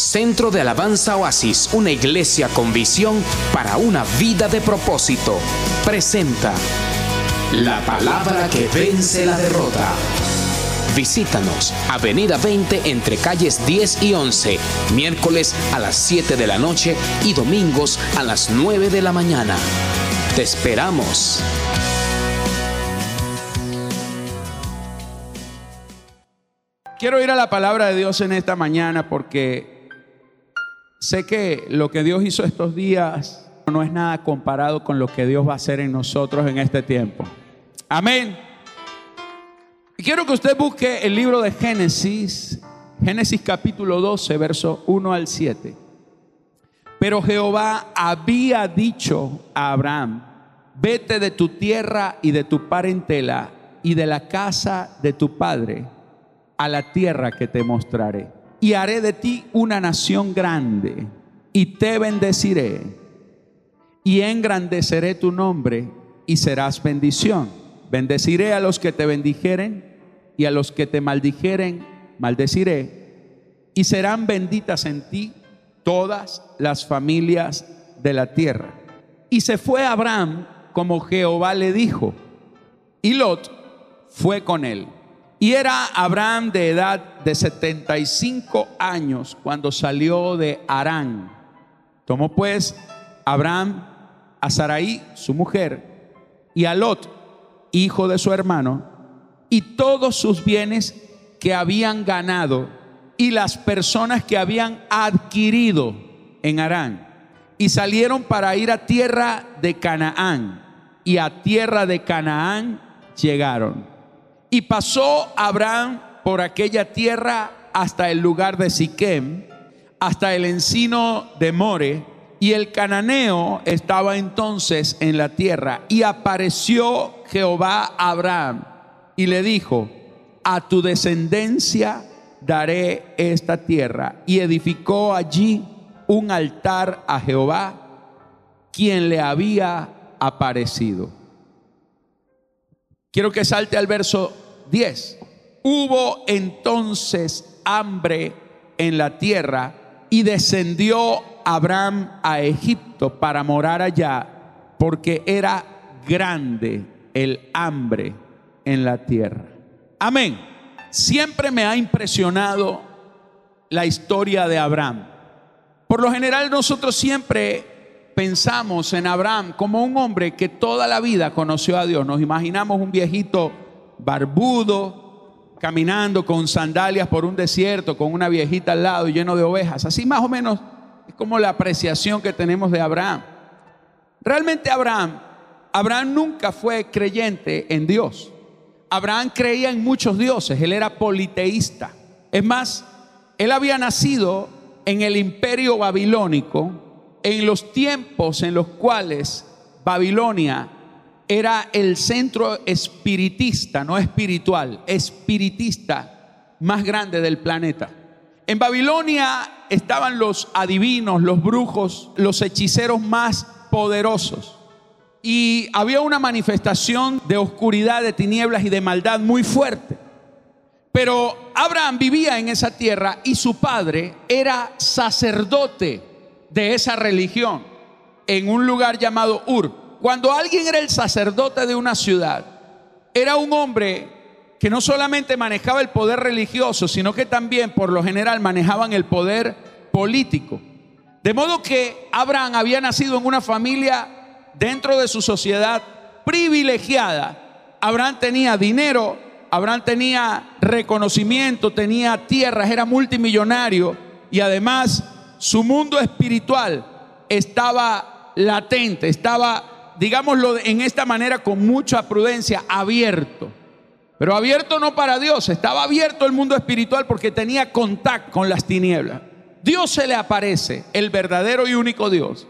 Centro de Alabanza Oasis, una iglesia con visión para una vida de propósito, presenta la palabra que vence la derrota. Visítanos, Avenida 20 entre calles 10 y 11, miércoles a las 7 de la noche y domingos a las 9 de la mañana. Te esperamos. Quiero ir a la palabra de Dios en esta mañana porque Sé que lo que Dios hizo estos días no es nada comparado con lo que Dios va a hacer en nosotros en este tiempo. Amén. Y quiero que usted busque el libro de Génesis, Génesis capítulo 12, verso 1 al 7. Pero Jehová había dicho a Abraham, vete de tu tierra y de tu parentela y de la casa de tu padre a la tierra que te mostraré y haré de ti una nación grande y te bendeciré y engrandeceré tu nombre y serás bendición. Bendeciré a los que te bendijeren y a los que te maldijeren, maldeciré y serán benditas en ti todas las familias de la tierra. Y se fue Abraham como Jehová le dijo, y Lot fue con él. Y era Abraham de edad de 75 años cuando salió de Arán. Tomó pues Abraham a Sarai, su mujer, y a Lot, hijo de su hermano, y todos sus bienes que habían ganado y las personas que habían adquirido en Arán. Y salieron para ir a tierra de Canaán. Y a tierra de Canaán llegaron. Y pasó Abraham por aquella tierra hasta el lugar de Siquem, hasta el encino de More, y el cananeo estaba entonces en la tierra. Y apareció Jehová a Abraham y le dijo, a tu descendencia daré esta tierra. Y edificó allí un altar a Jehová, quien le había aparecido. Quiero que salte al verso 10. Hubo entonces hambre en la tierra y descendió Abraham a Egipto para morar allá porque era grande el hambre en la tierra. Amén. Siempre me ha impresionado la historia de Abraham. Por lo general nosotros siempre pensamos en Abraham como un hombre que toda la vida conoció a Dios. Nos imaginamos un viejito barbudo, caminando con sandalias por un desierto, con una viejita al lado y lleno de ovejas. Así más o menos es como la apreciación que tenemos de Abraham. Realmente Abraham, Abraham nunca fue creyente en Dios. Abraham creía en muchos dioses, él era politeísta. Es más, él había nacido en el imperio babilónico, en los tiempos en los cuales Babilonia era el centro espiritista, no espiritual, espiritista más grande del planeta. En Babilonia estaban los adivinos, los brujos, los hechiceros más poderosos. Y había una manifestación de oscuridad, de tinieblas y de maldad muy fuerte. Pero Abraham vivía en esa tierra y su padre era sacerdote de esa religión en un lugar llamado Ur. Cuando alguien era el sacerdote de una ciudad, era un hombre que no solamente manejaba el poder religioso, sino que también por lo general manejaban el poder político. De modo que Abraham había nacido en una familia dentro de su sociedad privilegiada. Abraham tenía dinero, Abraham tenía reconocimiento, tenía tierras, era multimillonario y además su mundo espiritual estaba latente, estaba digámoslo en esta manera con mucha prudencia, abierto. Pero abierto no para Dios, estaba abierto el mundo espiritual porque tenía contacto con las tinieblas. Dios se le aparece, el verdadero y único Dios.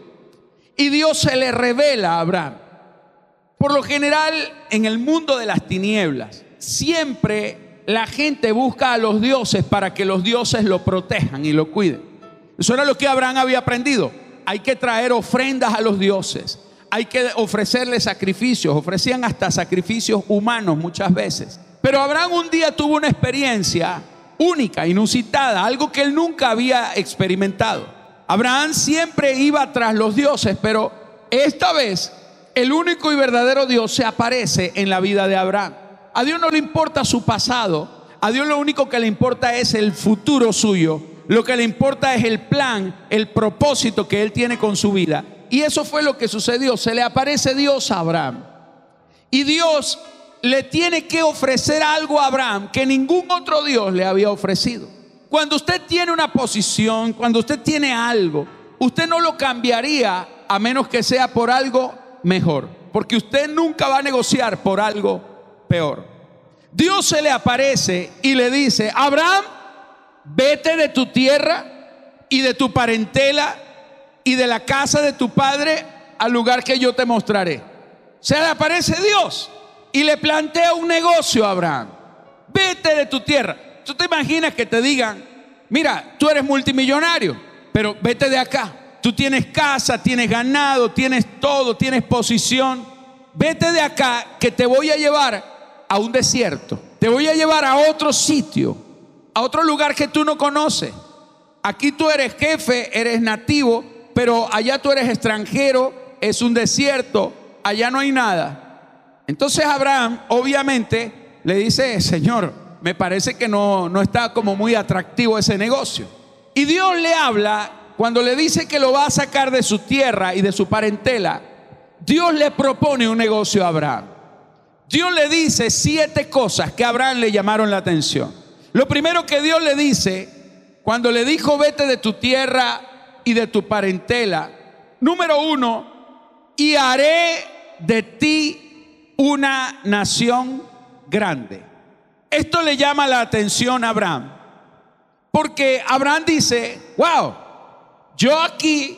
Y Dios se le revela a Abraham. Por lo general, en el mundo de las tinieblas, siempre la gente busca a los dioses para que los dioses lo protejan y lo cuiden. Eso era lo que Abraham había aprendido. Hay que traer ofrendas a los dioses hay que ofrecerle sacrificios, ofrecían hasta sacrificios humanos muchas veces. Pero Abraham un día tuvo una experiencia única, inusitada, algo que él nunca había experimentado. Abraham siempre iba tras los dioses, pero esta vez el único y verdadero Dios se aparece en la vida de Abraham. A Dios no le importa su pasado, a Dios lo único que le importa es el futuro suyo. Lo que le importa es el plan, el propósito que él tiene con su vida. Y eso fue lo que sucedió. Se le aparece Dios a Abraham. Y Dios le tiene que ofrecer algo a Abraham que ningún otro Dios le había ofrecido. Cuando usted tiene una posición, cuando usted tiene algo, usted no lo cambiaría a menos que sea por algo mejor. Porque usted nunca va a negociar por algo peor. Dios se le aparece y le dice, Abraham, vete de tu tierra y de tu parentela y de la casa de tu padre al lugar que yo te mostraré. Se le aparece Dios y le plantea un negocio a Abraham. Vete de tu tierra. ¿Tú te imaginas que te digan, mira, tú eres multimillonario, pero vete de acá? Tú tienes casa, tienes ganado, tienes todo, tienes posición. Vete de acá que te voy a llevar a un desierto. Te voy a llevar a otro sitio, a otro lugar que tú no conoces. Aquí tú eres jefe, eres nativo, pero allá tú eres extranjero, es un desierto, allá no hay nada. Entonces Abraham, obviamente, le dice, Señor, me parece que no, no está como muy atractivo ese negocio. Y Dios le habla, cuando le dice que lo va a sacar de su tierra y de su parentela, Dios le propone un negocio a Abraham. Dios le dice siete cosas que a Abraham le llamaron la atención. Lo primero que Dios le dice, cuando le dijo, vete de tu tierra y de tu parentela, número uno, y haré de ti una nación grande. Esto le llama la atención a Abraham, porque Abraham dice, wow, yo aquí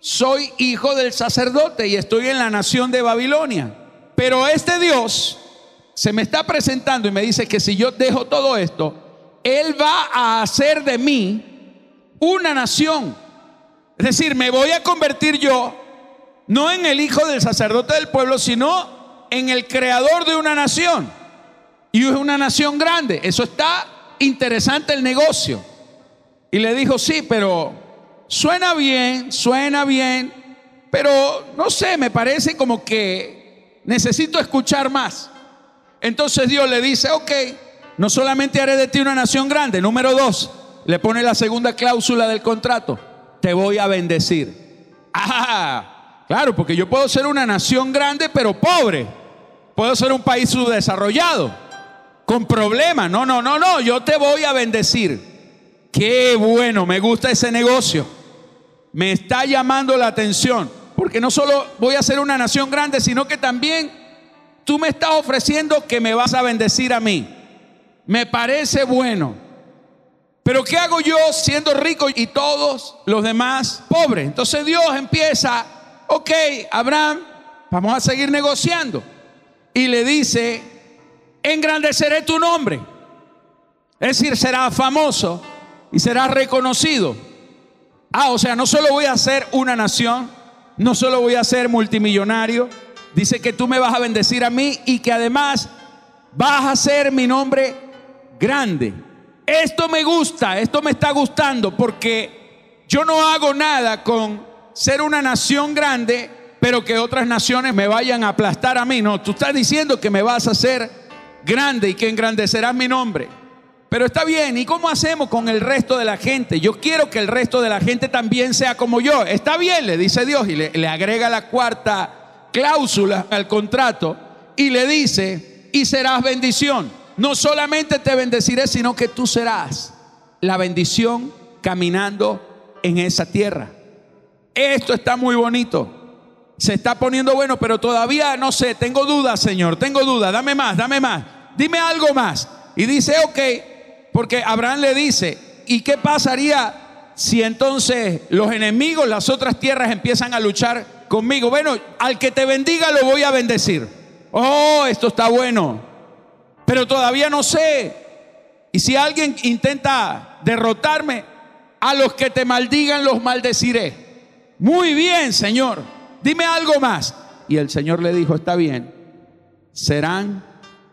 soy hijo del sacerdote y estoy en la nación de Babilonia, pero este Dios se me está presentando y me dice que si yo dejo todo esto, Él va a hacer de mí una nación. Es decir, me voy a convertir yo no en el hijo del sacerdote del pueblo, sino en el creador de una nación. Y es una nación grande. Eso está interesante el negocio. Y le dijo, sí, pero suena bien, suena bien, pero no sé, me parece como que necesito escuchar más. Entonces Dios le dice, ok, no solamente haré de ti una nación grande, número dos, le pone la segunda cláusula del contrato, te voy a bendecir. Ah, claro, porque yo puedo ser una nación grande, pero pobre. Puedo ser un país subdesarrollado, con problemas. No, no, no, no, yo te voy a bendecir. Qué bueno, me gusta ese negocio. Me está llamando la atención, porque no solo voy a ser una nación grande, sino que también tú me estás ofreciendo que me vas a bendecir a mí. Me parece bueno. Pero ¿qué hago yo siendo rico y todos los demás pobres? Entonces Dios empieza, ok, Abraham, vamos a seguir negociando y le dice, engrandeceré tu nombre. Es decir, será famoso y será reconocido. Ah, o sea, no solo voy a ser una nación, no solo voy a ser multimillonario, dice que tú me vas a bendecir a mí y que además vas a ser mi nombre grande. Esto me gusta, esto me está gustando porque yo no hago nada con ser una nación grande pero que otras naciones me vayan a aplastar a mí. No, tú estás diciendo que me vas a hacer grande y que engrandecerás mi nombre. Pero está bien, ¿y cómo hacemos con el resto de la gente? Yo quiero que el resto de la gente también sea como yo. Está bien, le dice Dios y le, le agrega la cuarta cláusula al contrato y le dice, y serás bendición. No solamente te bendeciré, sino que tú serás la bendición caminando en esa tierra. Esto está muy bonito se está poniendo bueno, pero todavía no sé, tengo dudas, Señor, tengo dudas, dame más, dame más, dime algo más. Y dice, ok, porque Abraham le dice, ¿y qué pasaría si entonces los enemigos, las otras tierras empiezan a luchar conmigo? Bueno, al que te bendiga lo voy a bendecir. Oh, esto está bueno, pero todavía no sé. Y si alguien intenta derrotarme, a los que te maldigan los maldeciré. Muy bien, Señor dime algo más. Y el Señor le dijo, está bien, serán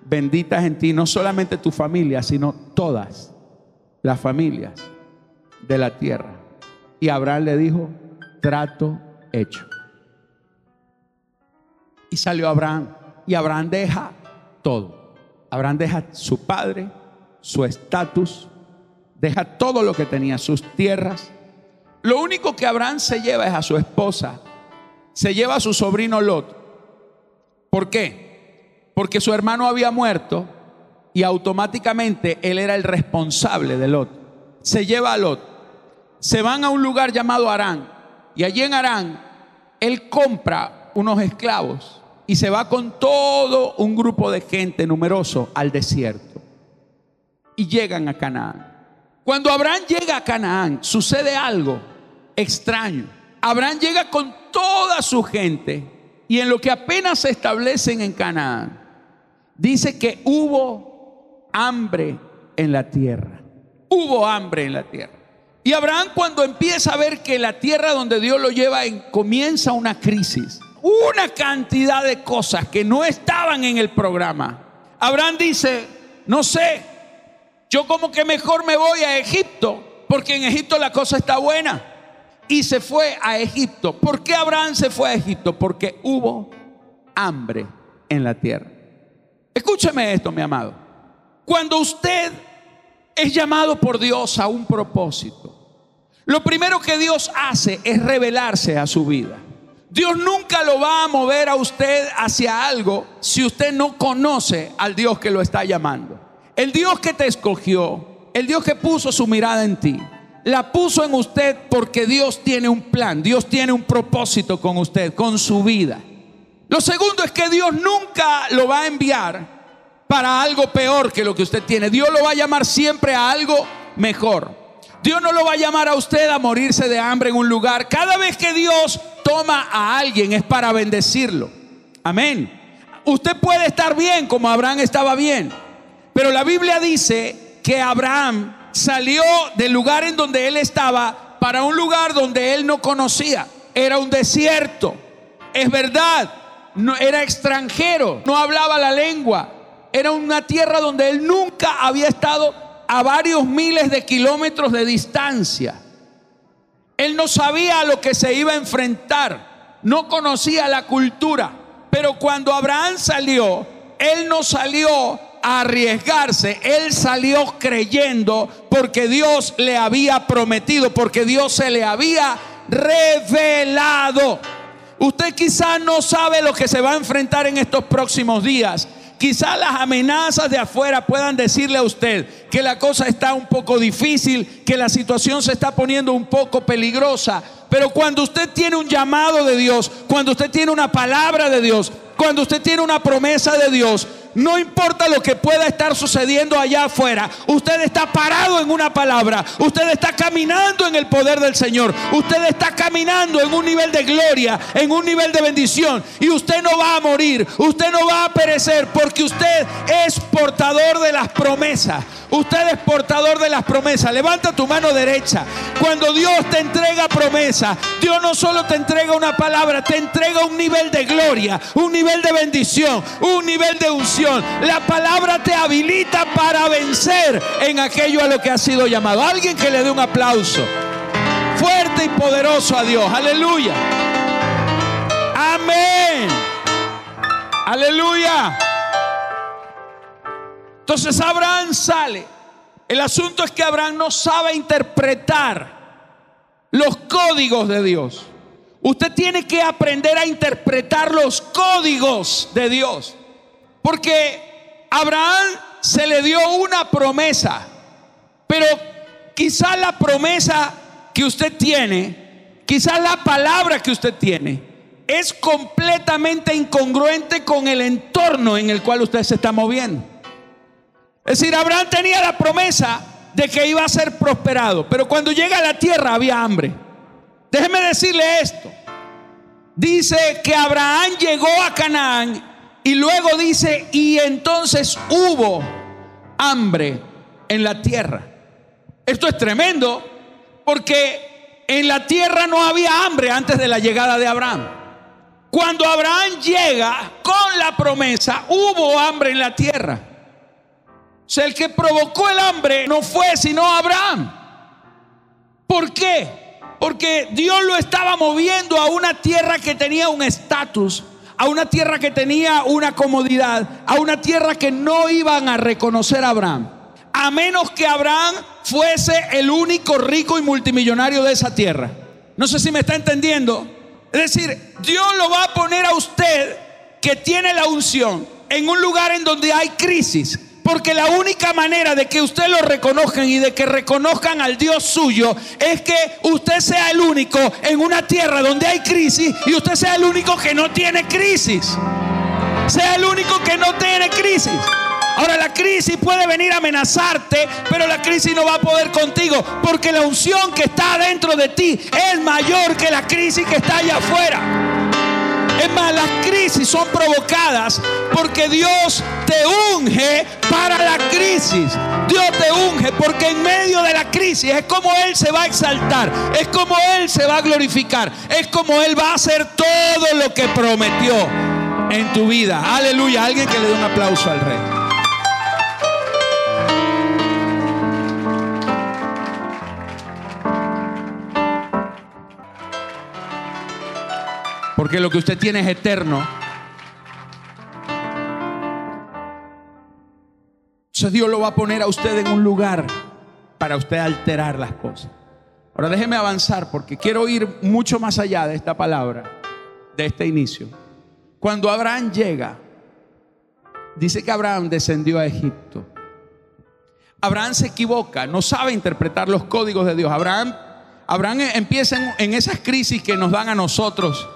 benditas en ti no solamente tu familia, sino todas las familias de la tierra. Y Abraham le dijo, trato hecho. Y salió Abraham. Y Abraham deja todo. Abraham deja su padre, su estatus, deja todo lo que tenía, sus tierras. Lo único que Abraham se lleva es a su esposa, se lleva a su sobrino Lot. ¿Por qué? Porque su hermano había muerto y automáticamente él era el responsable de Lot. Se lleva a Lot. Se van a un lugar llamado Arán y allí en Arán él compra unos esclavos y se va con todo un grupo de gente numeroso al desierto. Y llegan a Canaán. Cuando Abraham llega a Canaán, sucede algo extraño. Abraham llega con toda su gente y en lo que apenas se establecen en Canaán, dice que hubo hambre en la tierra. Hubo hambre en la tierra. Y Abraham cuando empieza a ver que la tierra donde Dios lo lleva en, comienza una crisis, una cantidad de cosas que no estaban en el programa. Abraham dice, no sé, yo como que mejor me voy a Egipto, porque en Egipto la cosa está buena. Y se fue a Egipto. ¿Por qué Abraham se fue a Egipto? Porque hubo hambre en la tierra. Escúcheme esto, mi amado. Cuando usted es llamado por Dios a un propósito, lo primero que Dios hace es revelarse a su vida. Dios nunca lo va a mover a usted hacia algo si usted no conoce al Dios que lo está llamando. El Dios que te escogió, el Dios que puso su mirada en ti, la puso en usted porque Dios tiene un plan, Dios tiene un propósito con usted, con su vida. Lo segundo es que Dios nunca lo va a enviar para algo peor que lo que usted tiene. Dios lo va a llamar siempre a algo mejor. Dios no lo va a llamar a usted a morirse de hambre en un lugar. Cada vez que Dios toma a alguien es para bendecirlo. Amén. Usted puede estar bien como Abraham estaba bien. Pero la Biblia dice que Abraham salió del lugar en donde él estaba para un lugar donde él no conocía. Era un desierto. Es verdad. No, era extranjero. No hablaba la lengua era una tierra donde él nunca había estado a varios miles de kilómetros de distancia. Él no sabía a lo que se iba a enfrentar, no conocía la cultura, pero cuando Abraham salió, él no salió a arriesgarse, él salió creyendo porque Dios le había prometido, porque Dios se le había revelado. Usted quizás no sabe lo que se va a enfrentar en estos próximos días. Quizás las amenazas de afuera puedan decirle a usted que la cosa está un poco difícil, que la situación se está poniendo un poco peligrosa. Pero cuando usted tiene un llamado de Dios, cuando usted tiene una palabra de Dios, cuando usted tiene una promesa de Dios, no importa lo que pueda estar sucediendo allá afuera. Usted está parado en una palabra. Usted está caminando en el poder del Señor. Usted está caminando en un nivel de gloria, en un nivel de bendición. Y usted no va a morir. Usted no va a perecer porque usted es portador de las promesas. Usted es portador de las promesas. Levanta tu mano derecha. Cuando Dios te entrega promesa, Dios no solo te entrega una palabra, te entrega un nivel de gloria, un nivel de bendición, un nivel de unción. La palabra te habilita para vencer en aquello a lo que ha sido llamado. Alguien que le dé un aplauso fuerte y poderoso a Dios. Aleluya. Amén. Aleluya. Entonces Abraham sale. El asunto es que Abraham no sabe interpretar los códigos de Dios. Usted tiene que aprender a interpretar los códigos de Dios. Porque Abraham se le dio una promesa. Pero quizás la promesa que usted tiene, quizás la palabra que usted tiene, es completamente incongruente con el entorno en el cual usted se está moviendo. Es decir, Abraham tenía la promesa de que iba a ser prosperado, pero cuando llega a la tierra había hambre. Déjeme decirle esto. Dice que Abraham llegó a Canaán y luego dice, y entonces hubo hambre en la tierra. Esto es tremendo porque en la tierra no había hambre antes de la llegada de Abraham. Cuando Abraham llega con la promesa, hubo hambre en la tierra. sea, el que provocó el hambre no fue sino Abraham. ¿Por qué? Porque Dios lo estaba moviendo a una tierra que tenía un estatus, a una tierra que tenía una comodidad, a una tierra que no iban a reconocer a Abraham. A menos que Abraham fuese el único rico y multimillonario de esa tierra. No sé si me está entendiendo. Es decir, Dios lo va a poner a usted que tiene la unción en un lugar en donde hay crisis. Porque la única manera de que usted lo reconozcan y de que reconozcan al Dios suyo es que usted sea el único en una tierra donde hay crisis y usted sea el único que no tiene crisis. Sea el único que no tiene crisis. Ahora la crisis puede venir a amenazarte, pero la crisis no va a poder contigo, porque la unción que está dentro de ti es mayor que la crisis que está allá afuera. Es más, las crisis son provocadas porque Dios te unge para la crisis. Dios te unge porque en medio de la crisis es como Él se va a exaltar, es como Él se va a glorificar, es como Él va a hacer todo lo que prometió en tu vida. Aleluya. Alguien que le dé un aplauso al Rey. Porque lo que usted tiene es eterno. Entonces Dios lo va a poner a usted en un lugar para usted alterar las cosas. Ahora déjeme avanzar porque quiero ir mucho más allá de esta palabra, de este inicio. Cuando Abraham llega, dice que Abraham descendió a Egipto. Abraham se equivoca, no sabe interpretar los códigos de Dios. Abraham, Abraham empieza en, en esas crisis que nos dan a nosotros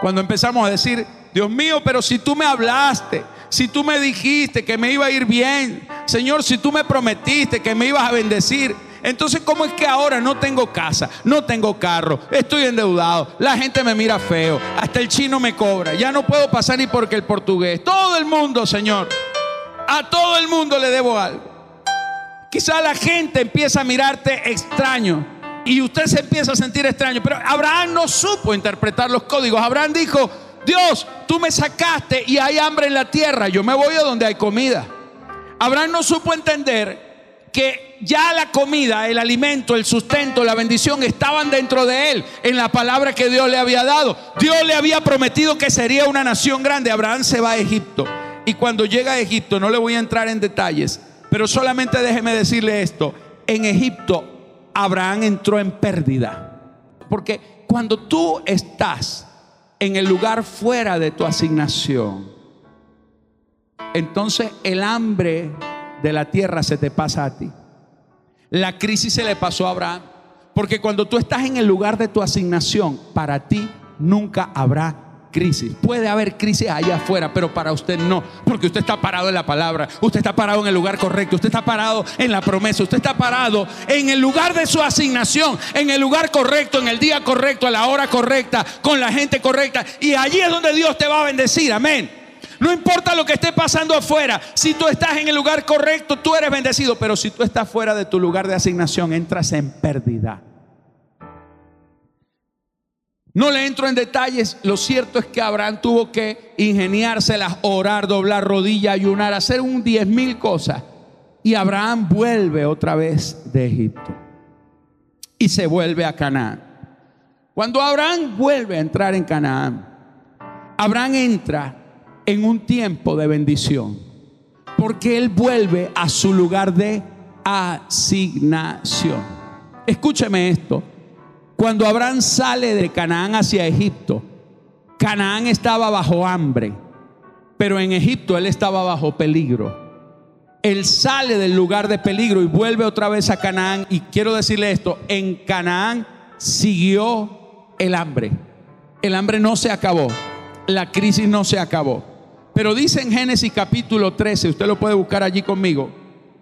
cuando empezamos a decir, Dios mío, pero si tú me hablaste, si tú me dijiste que me iba a ir bien, Señor, si tú me prometiste que me ibas a bendecir, entonces ¿cómo es que ahora no tengo casa, no tengo carro, estoy endeudado, la gente me mira feo, hasta el chino me cobra, ya no puedo pasar ni porque el portugués, todo el mundo, Señor, a todo el mundo le debo algo. Quizá la gente empieza a mirarte extraño y usted se empieza a sentir extraño. Pero Abraham no supo interpretar los códigos. Abraham dijo, Dios, tú me sacaste y hay hambre en la tierra, yo me voy a donde hay comida. Abraham no supo entender que ya la comida, el alimento, el sustento, la bendición estaban dentro de él, en la palabra que Dios le había dado. Dios le había prometido que sería una nación grande. Abraham se va a Egipto. Y cuando llega a Egipto, no le voy a entrar en detalles, pero solamente déjeme decirle esto, en Egipto Abraham entró en pérdida. Porque cuando tú estás en el lugar fuera de tu asignación, entonces el hambre de la tierra se te pasa a ti. La crisis se le pasó a Abraham. Porque cuando tú estás en el lugar de tu asignación, para ti nunca habrá crisis. Puede haber crisis allá afuera, pero para usted no, porque usted está parado en la palabra, usted está parado en el lugar correcto, usted está parado en la promesa, usted está parado en el lugar de su asignación, en el lugar correcto, en el día correcto, a la hora correcta, con la gente correcta. Y allí es donde Dios te va a bendecir, amén. No importa lo que esté pasando afuera, si tú estás en el lugar correcto, tú eres bendecido, pero si tú estás fuera de tu lugar de asignación, entras en pérdida. No le entro en detalles, lo cierto es que Abraham tuvo que ingeniárselas, orar, doblar rodilla, ayunar, hacer un diez mil cosas. Y Abraham vuelve otra vez de Egipto y se vuelve a Canaán. Cuando Abraham vuelve a entrar en Canaán, Abraham entra en un tiempo de bendición, porque él vuelve a su lugar de asignación. Escúcheme esto. Cuando Abraham sale de Canaán hacia Egipto, Canaán estaba bajo hambre, pero en Egipto él estaba bajo peligro. Él sale del lugar de peligro y vuelve otra vez a Canaán. Y quiero decirle esto, en Canaán siguió el hambre. El hambre no se acabó, la crisis no se acabó. Pero dice en Génesis capítulo 13, usted lo puede buscar allí conmigo,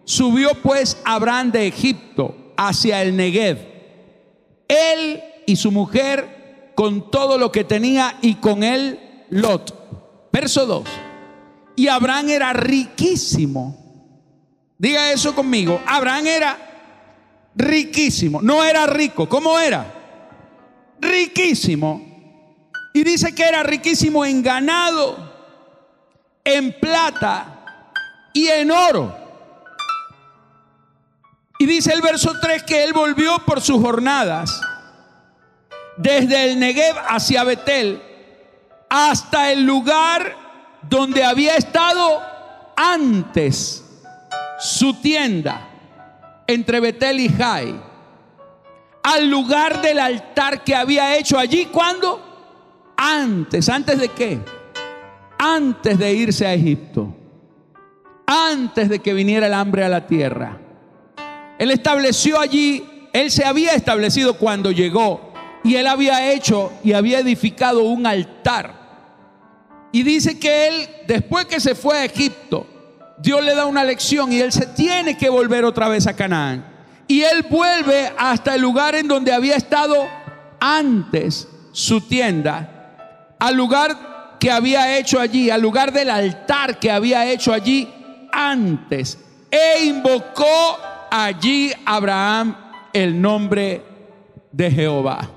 subió pues Abraham de Egipto hacia el Negev él y su mujer con todo lo que tenía y con él Lot. Verso 2. Y Abraham era riquísimo. Diga eso conmigo. Abraham era riquísimo. No era rico. ¿Cómo era? Riquísimo. Y dice que era riquísimo en ganado, en plata y en oro. Dice el verso 3 que él volvió por sus jornadas desde el Negev hacia Betel hasta el lugar donde había estado antes su tienda entre Betel y Jai, al lugar del altar que había hecho allí. ¿Cuándo? Antes. ¿Antes de qué? Antes de irse a Egipto. Antes de que viniera el hambre a la tierra. Él estableció allí, él se había establecido cuando llegó y él había hecho y había edificado un altar. Y dice que él, después que se fue a Egipto, Dios le da una lección y él se tiene que volver otra vez a Canaán. Y él vuelve hasta el lugar en donde había estado antes su tienda, al lugar que había hecho allí, al lugar del altar que había hecho allí antes. E invocó allí Abraham el nombre de Jehová.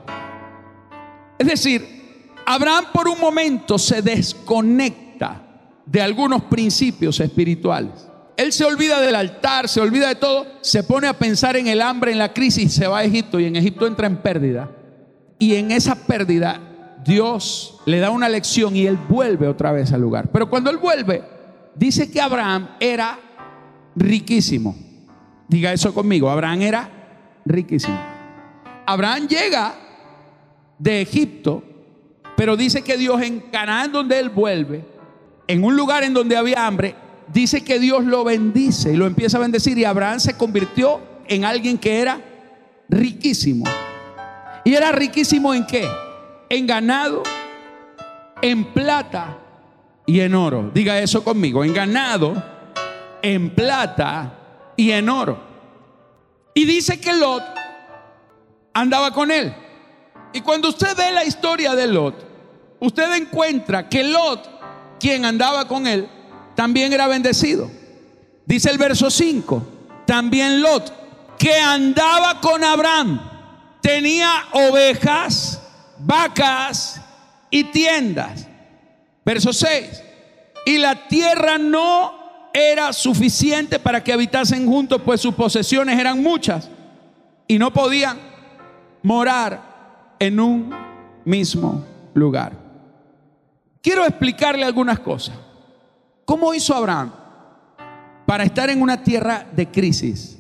Es decir, Abraham por un momento se desconecta de algunos principios espirituales. Él se olvida del altar, se olvida de todo, se pone a pensar en el hambre, en la crisis, se va a Egipto y en Egipto entra en pérdida. Y en esa pérdida Dios le da una lección y él vuelve otra vez al lugar. Pero cuando él vuelve, dice que Abraham era riquísimo. Diga eso conmigo, Abraham era riquísimo. Abraham llega de Egipto, pero dice que Dios en Canaán donde él vuelve, en un lugar en donde había hambre, dice que Dios lo bendice y lo empieza a bendecir y Abraham se convirtió en alguien que era riquísimo. ¿Y era riquísimo en qué? En ganado, en plata y en oro. Diga eso conmigo, en ganado, en plata y en oro. Y dice que Lot andaba con él. Y cuando usted ve la historia de Lot, usted encuentra que Lot, quien andaba con él, también era bendecido. Dice el verso 5, también Lot, que andaba con Abraham, tenía ovejas, vacas y tiendas. Verso 6, y la tierra no era suficiente para que habitasen juntos, pues sus posesiones eran muchas y no podían morar en un mismo lugar. Quiero explicarle algunas cosas. ¿Cómo hizo Abraham para estar en una tierra de crisis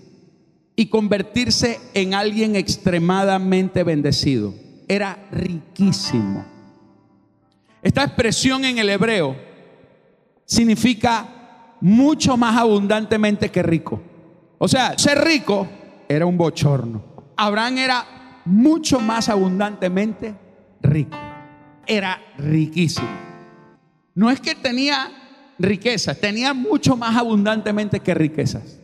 y convertirse en alguien extremadamente bendecido? Era riquísimo. Esta expresión en el hebreo significa mucho más abundantemente que rico. O sea, ser rico era un bochorno. Abraham era mucho más abundantemente rico. Era riquísimo. No es que tenía riquezas, tenía mucho más abundantemente que riquezas.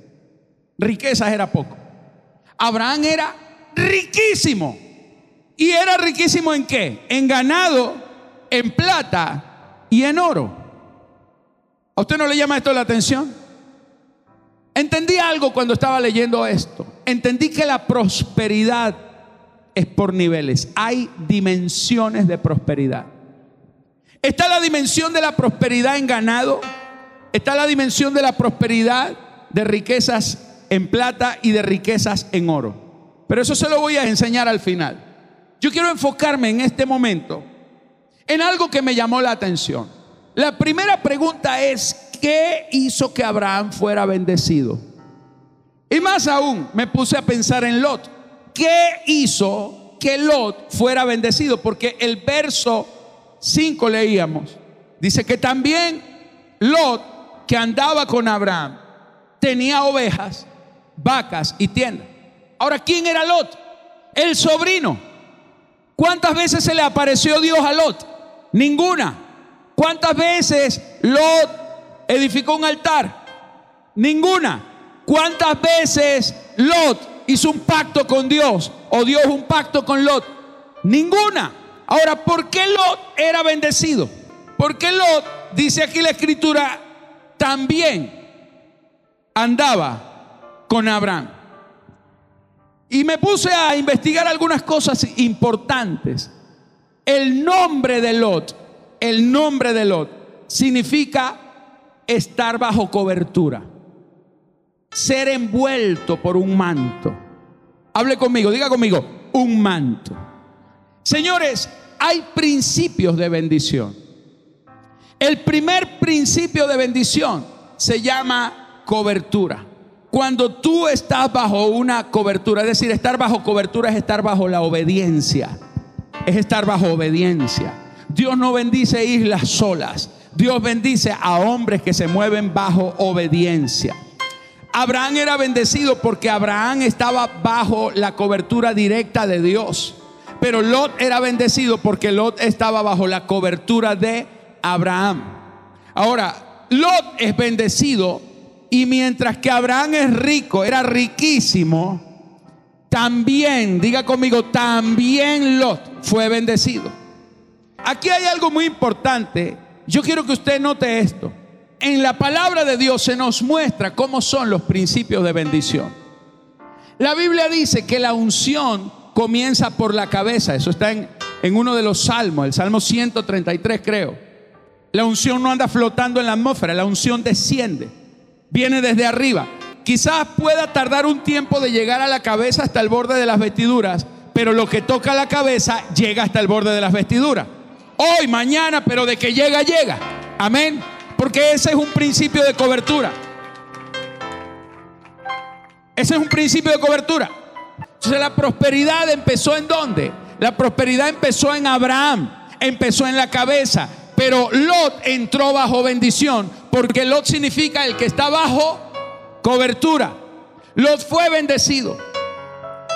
Riquezas era poco. Abraham era riquísimo. ¿Y era riquísimo en qué? En ganado, en plata y en oro. ¿A usted no le llama esto la atención? Entendí algo cuando estaba leyendo esto. Entendí que la prosperidad es por niveles. Hay dimensiones de prosperidad. Está la dimensión de la prosperidad en ganado. Está la dimensión de la prosperidad de riquezas en plata y de riquezas en oro. Pero eso se lo voy a enseñar al final. Yo quiero enfocarme en este momento en algo que me llamó la atención. La primera pregunta es, ¿qué hizo que Abraham fuera bendecido? Y más aún, me puse a pensar en Lot. ¿qué hizo que Lot fuera bendecido? Porque el verso 5 leíamos, dice que también Lot, que andaba con Abraham, tenía ovejas, vacas y tiendas. Ahora, ¿quién era Lot? El sobrino. ¿Cuántas veces se le apareció Dios a Lot? Ninguna. ¿Cuántas veces Lot edificó un altar? Ninguna. ¿Cuántas veces Lot hizo un pacto con Dios o Dios un pacto con Lot? Ninguna. Ahora, ¿por qué Lot era bendecido? Porque Lot, dice aquí la escritura, también andaba con Abraham. Y me puse a investigar algunas cosas importantes. El nombre de Lot, el nombre de Lot, significa estar bajo cobertura. ser envuelto por un manto. Hable conmigo, diga conmigo, un manto. Señores, hay principios de bendición. El primer principio de bendición se llama cobertura. Cuando tú estás bajo una cobertura, es decir, estar bajo cobertura es estar bajo la obediencia. Es estar bajo obediencia. Dios no bendice islas solas. Dios bendice a hombres que se mueven bajo obediencia. Abraham era bendecido porque Abraham estaba bajo la cobertura directa de Dios. Pero Lot era bendecido porque Lot estaba bajo la cobertura de Abraham. Ahora, Lot es bendecido y mientras que Abraham es rico, era riquísimo, también, diga conmigo, también Lot fue bendecido. Aquí hay algo muy importante. Yo quiero que usted note esto. En la palabra de Dios se nos muestra cómo son los principios de bendición. La Biblia dice que la unción comienza por la cabeza. Eso está en, en uno de los salmos, el Salmo 133 creo. La unción no anda flotando en la atmósfera, la unción desciende viene desde arriba. Quizás pueda tardar un tiempo de llegar a la cabeza hasta el borde de las vestiduras, pero lo que toca la cabeza llega hasta el borde de las vestiduras. Hoy, mañana, pero de que llega, llega. Amén. Porque ese es un principio de cobertura. Ese es un principio de cobertura. Entonces la prosperidad empezó en dónde? La prosperidad empezó en Abraham, empezó en la cabeza, pero Lot entró bajo bendición porque Lot significa el que está bajo cobertura. Lot fue bendecido.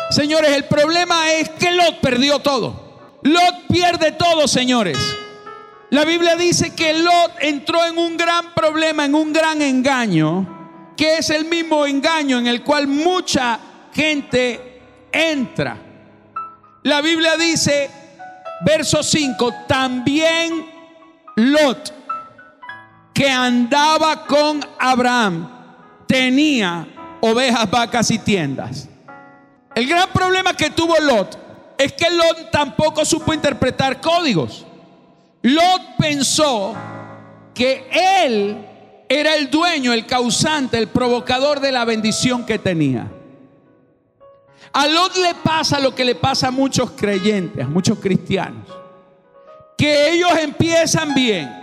Señores, el problema es que Lot perdió todo. Lot pierde todo, señores. La Biblia dice que Lot entró en un gran problema, en un gran engaño, que es el mismo engaño en el cual mucha gente entra. La Biblia dice, verso 5, también Lot que andaba con Abraham tenía ovejas, vacas y tiendas. El gran problema que tuvo Lot es que Lot tampoco supo interpretar códigos. Lot pensó que él era el dueño, el causante, el provocador de la bendición que tenía. A Lot le pasa lo que le pasa a muchos creyentes, a muchos cristianos, que ellos empiezan bien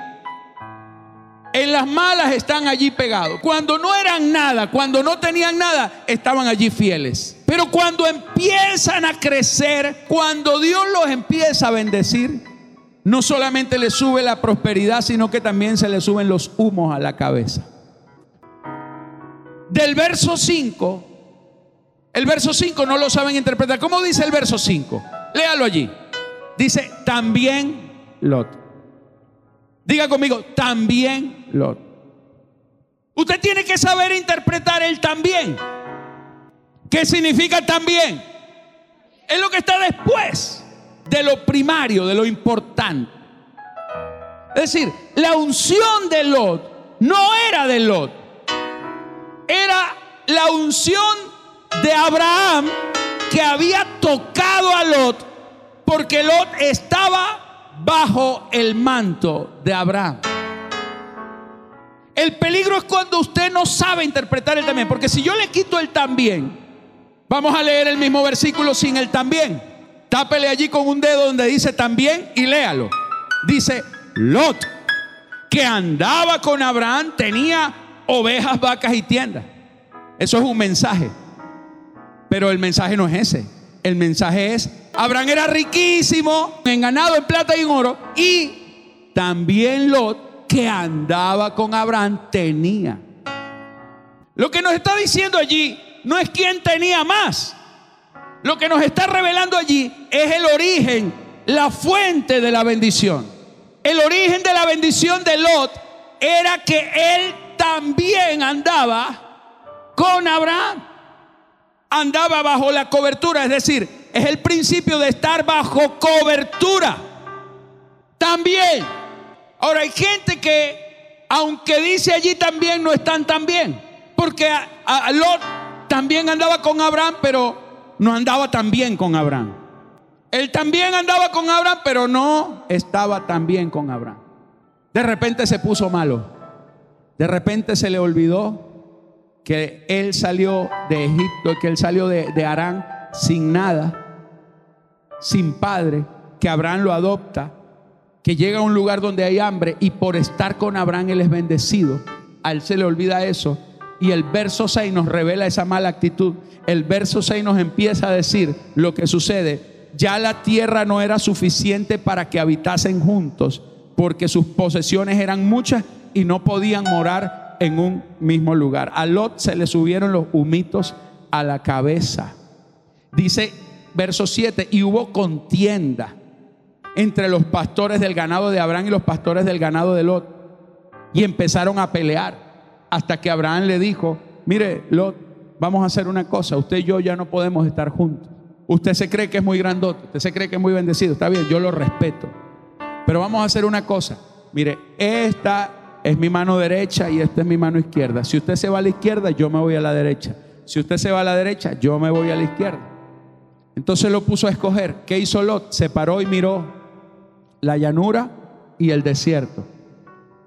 en las malas están allí pegados. Cuando no eran nada, cuando no tenían nada, estaban allí fieles. Pero cuando empiezan a crecer, cuando Dios los empieza a bendecir, no solamente les sube la prosperidad, sino que también se les suben los humos a la cabeza. Del verso 5, el verso 5 no lo saben interpretar. ¿Cómo dice el verso 5? Léalo allí. Dice, también Lot. Diga conmigo, también Lot. Usted tiene que saber interpretar el también. ¿Qué significa también? Es lo que está después de lo primario, de lo importante. Es decir, la unción de Lot no era de Lot. Era la unción de Abraham que había tocado a Lot porque Lot estaba bajo el manto de Abraham. El peligro es cuando usted no sabe interpretar el también, porque si yo le quito el también, vamos a leer el mismo versículo sin el también. Tápele allí con un dedo donde dice también y léalo. Dice, Lot, que andaba con Abraham, tenía ovejas, vacas y tiendas. Eso es un mensaje. Pero el mensaje no es ese. El mensaje es, Abraham era riquísimo en ganado, en plata y en oro. Y también Lot, que andaba con Abraham, tenía. Lo que nos está diciendo allí no es quién tenía más. Lo que nos está revelando allí es el origen, la fuente de la bendición. El origen de la bendición de Lot era que él también andaba con Abraham andaba bajo la cobertura, es decir, es el principio de estar bajo cobertura. También, ahora hay gente que, aunque dice allí también, no están tan bien, porque a, Lot también andaba con Abraham, pero no andaba tan bien con Abraham. Él también andaba con Abraham, pero no estaba tan bien con Abraham. De repente se puso malo. De repente se le olvidó que él salió de Egipto, que él salió de, de Arán sin nada, sin padre, que Abraham lo adopta, que llega a un lugar donde hay hambre y por estar con Abraham él es bendecido. A él se le olvida eso. Y el verso 6 nos revela esa mala actitud. El verso 6 nos empieza a decir lo que sucede. Ya la tierra no era suficiente para que habitasen juntos, porque sus posesiones eran muchas y no podían morar en un mismo lugar. A Lot se le subieron los humitos a la cabeza. Dice verso 7, y hubo contienda entre los pastores del ganado de Abraham y los pastores del ganado de Lot. Y empezaron a pelear hasta que Abraham le dijo, mire, Lot, vamos a hacer una cosa, usted y yo ya no podemos estar juntos. Usted se cree que es muy grandote, usted se cree que es muy bendecido, está bien, yo lo respeto. Pero vamos a hacer una cosa, mire, esta es mi mano derecha y esta es mi mano izquierda. Si usted se va a la izquierda, yo me voy a la derecha. Si usted se va a la derecha, yo me voy a la izquierda. Entonces lo puso a escoger. ¿Qué hizo Lot? Se paró y miró la llanura y el desierto.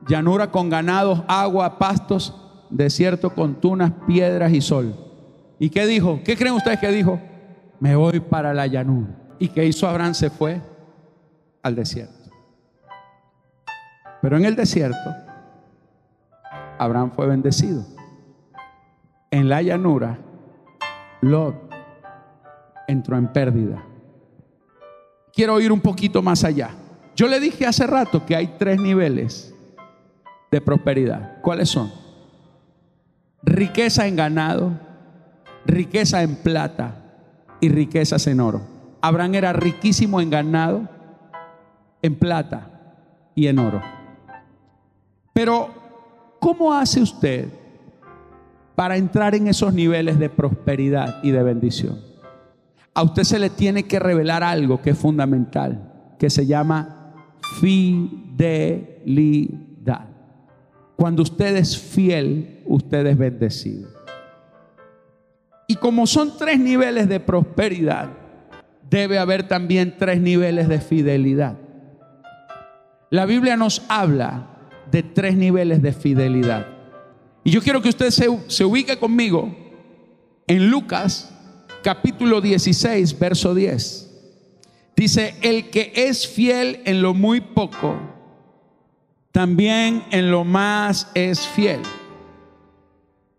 Llanura con ganados, agua, pastos, desierto con tunas, piedras y sol. ¿Y qué dijo? ¿Qué creen ustedes que dijo? Me voy para la llanura. ¿Y qué hizo Abraham? Se fue al desierto. Pero en el desierto, Abraham fue bendecido. En la llanura, Lot entró en pérdida. Quiero ir un poquito más allá. Yo le dije hace rato que hay tres niveles de prosperidad. ¿Cuáles son? Riqueza en ganado, riqueza en plata y riquezas en oro. Abraham era riquísimo en ganado, en plata y en oro. Pero, ¿cómo hace usted para entrar en esos niveles de prosperidad y de bendición? A usted se le tiene que revelar algo que es fundamental, que se llama fidelidad. Cuando usted es fiel, usted es bendecido. Y como son tres niveles de prosperidad, debe haber también tres niveles de fidelidad. La Biblia nos habla de tres niveles de fidelidad. Y yo quiero que usted se, se ubique conmigo en Lucas capítulo 16, verso 10. Dice, el que es fiel en lo muy poco, también en lo más es fiel.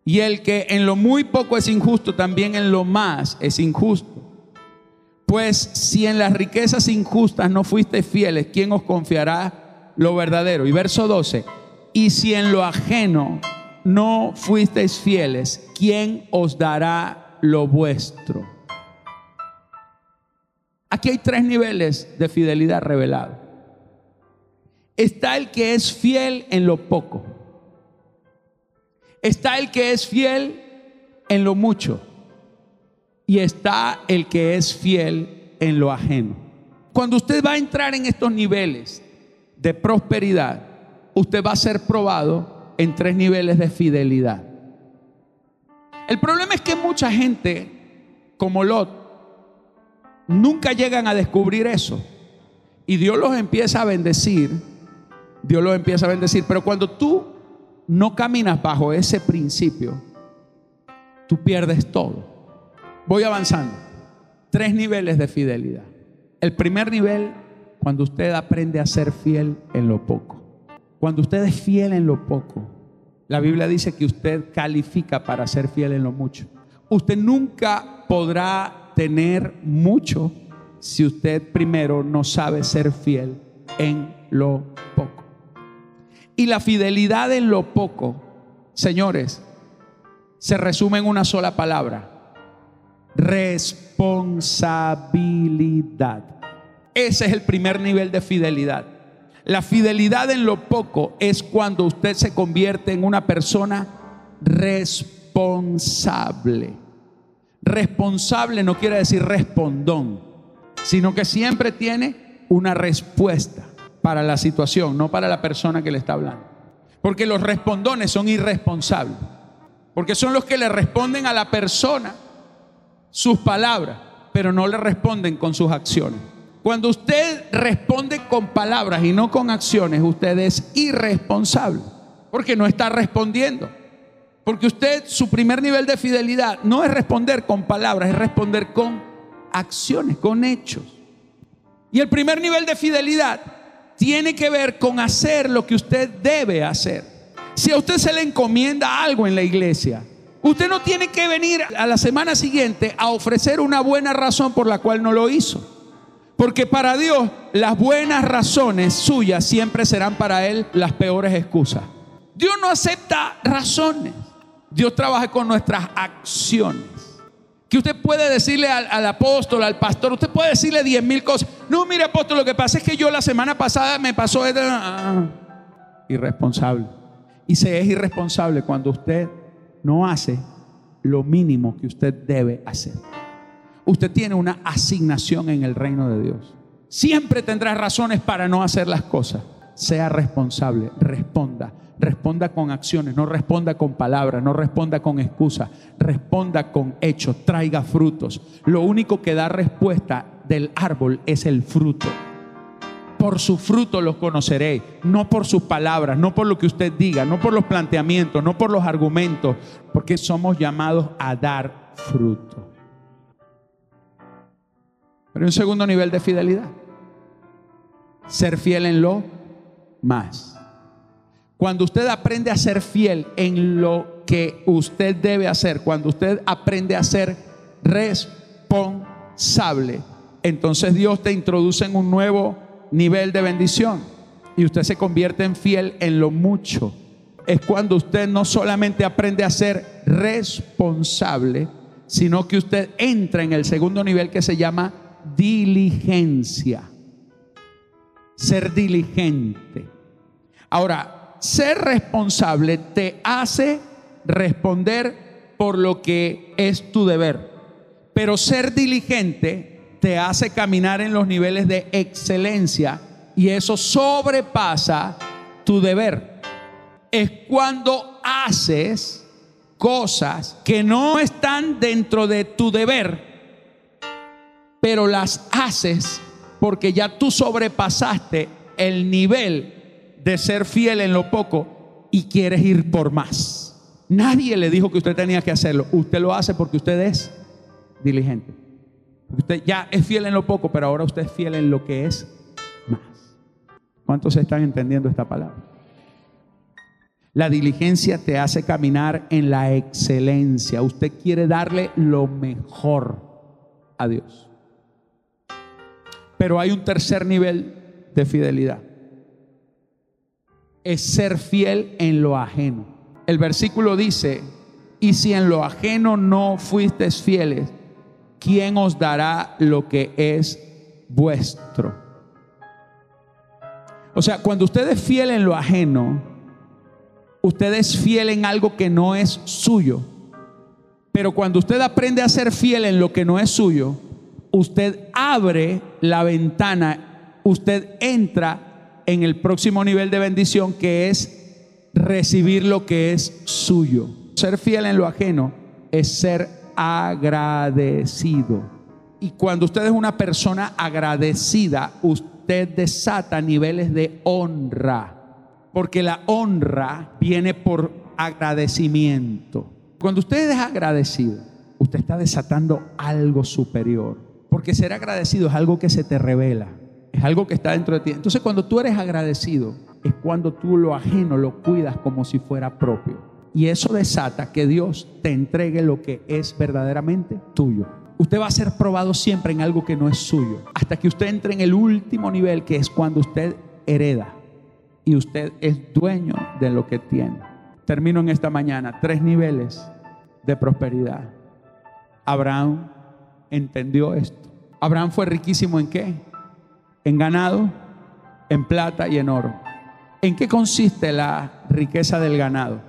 Y el que en lo muy poco es injusto, también en lo más es injusto. Pues si en las riquezas injustas no fuiste fieles, ¿quién os confiará lo verdadero? Y verso 12, y si en lo ajeno no fuisteis fieles, ¿quién os dará lo vuestro? Aquí hay tres niveles de fidelidad revelado. Está el que es fiel en lo poco. Está el que es fiel en lo mucho. Y está el que es fiel en lo ajeno. Cuando usted va a entrar en estos niveles de prosperidad, usted va a ser probado en tres niveles de fidelidad. El problema es que mucha gente, como Lot, nunca llegan a descubrir eso. Y Dios los empieza a bendecir. Dios los empieza a bendecir. Pero cuando tú no caminas bajo ese principio, tú pierdes todo. Voy avanzando. Tres niveles de fidelidad. El primer nivel, cuando usted aprende a ser fiel en lo poco. Cuando usted es fiel en lo poco, la Biblia dice que usted califica para ser fiel en lo mucho. Usted nunca podrá tener mucho si usted primero no sabe ser fiel en lo poco. Y la fidelidad en lo poco, señores, se resume en una sola palabra. Responsabilidad. Ese es el primer nivel de fidelidad. La fidelidad en lo poco es cuando usted se convierte en una persona responsable. Responsable no quiere decir respondón, sino que siempre tiene una respuesta para la situación, no para la persona que le está hablando. Porque los respondones son irresponsables, porque son los que le responden a la persona sus palabras, pero no le responden con sus acciones. Cuando usted responde con palabras y no con acciones, usted es irresponsable, porque no está respondiendo. Porque usted, su primer nivel de fidelidad no es responder con palabras, es responder con acciones, con hechos. Y el primer nivel de fidelidad tiene que ver con hacer lo que usted debe hacer. Si a usted se le encomienda algo en la iglesia, usted no tiene que venir a la semana siguiente a ofrecer una buena razón por la cual no lo hizo. Porque para Dios las buenas razones suyas siempre serán para Él las peores excusas. Dios no acepta razones. Dios trabaja con nuestras acciones. Que usted puede decirle al, apóstol, al pastor, usted puede decirle diez mil cosas. No, mire apóstol, lo que pasa es que yo la semana pasada me pasó... De... Ah, irresponsable. Y se es irresponsable cuando usted no hace lo mínimo que usted debe hacer usted tiene una asignación en el reino de Dios. Siempre tendrá razones para no hacer las cosas. Sea responsable, responda. Responda con acciones, no responda con palabras, no responda con excusas, responda con hechos, traiga frutos. Lo único que da respuesta del árbol es el fruto. Por su fruto los conoceré, no por sus palabras, no por lo que usted diga, no por los planteamientos, no por los argumentos, porque somos llamados a dar fruto. Pero un segundo nivel de fidelidad. Ser fiel en lo más. Cuando usted aprende a ser fiel en lo que usted debe hacer, cuando usted aprende a ser responsable, entonces Dios te introduce en un nuevo nivel de bendición y usted se convierte en fiel en lo mucho. Es cuando usted no solamente aprende a ser responsable, sino que usted entra en el segundo nivel que se llama diligencia. Ser diligente. Ahora, ser responsable te hace responder por lo que es tu deber. Pero ser diligente te hace caminar en los niveles de excelencia y eso sobrepasa tu deber. Es cuando haces cosas que no están dentro de tu deber, pero las haces porque ya tú sobrepasaste el nivel de ser fiel en lo poco y quieres ir por más. Nadie le dijo que usted tenía que hacerlo. Usted lo hace porque usted es diligente. Usted ya es fiel en lo poco, pero ahora usted es fiel en lo que es más. ¿Cuántos están entendiendo esta palabra? La diligencia te hace caminar en la excelencia. Usted quiere darle lo mejor a Dios. Pero hay un tercer nivel de fidelidad. Es ser fiel en lo ajeno. El versículo dice, y si en lo ajeno no fuisteis fieles, ¿quién os dará lo que es vuestro? O sea, cuando usted es fiel en lo ajeno, usted es fiel en algo que no es suyo. Pero cuando usted aprende a ser fiel en lo que no es suyo, usted abre la ventana, usted entra en el próximo nivel de bendición que es recibir lo que es suyo. Ser fiel en lo ajeno es ser agradecido. Y cuando usted es una persona agradecida, usted desata niveles de honra. Porque la honra viene por agradecimiento. Cuando usted es agradecido, usted está desatando algo superior. Porque ser agradecido es algo que se te revela, es algo que está dentro de ti. Entonces cuando tú eres agradecido es cuando tú lo ajeno lo cuidas como si fuera propio. Y eso desata que Dios te entregue lo que es verdaderamente tuyo. Usted va a ser probado siempre en algo que no es suyo, hasta que usted entre en el último nivel, que es cuando usted hereda y usted es dueño de lo que tiene. Termino en esta mañana, tres niveles de prosperidad. Abraham entendió esto. Abraham fue riquísimo en qué? En ganado, en plata y en oro. ¿En qué consiste la riqueza del ganado?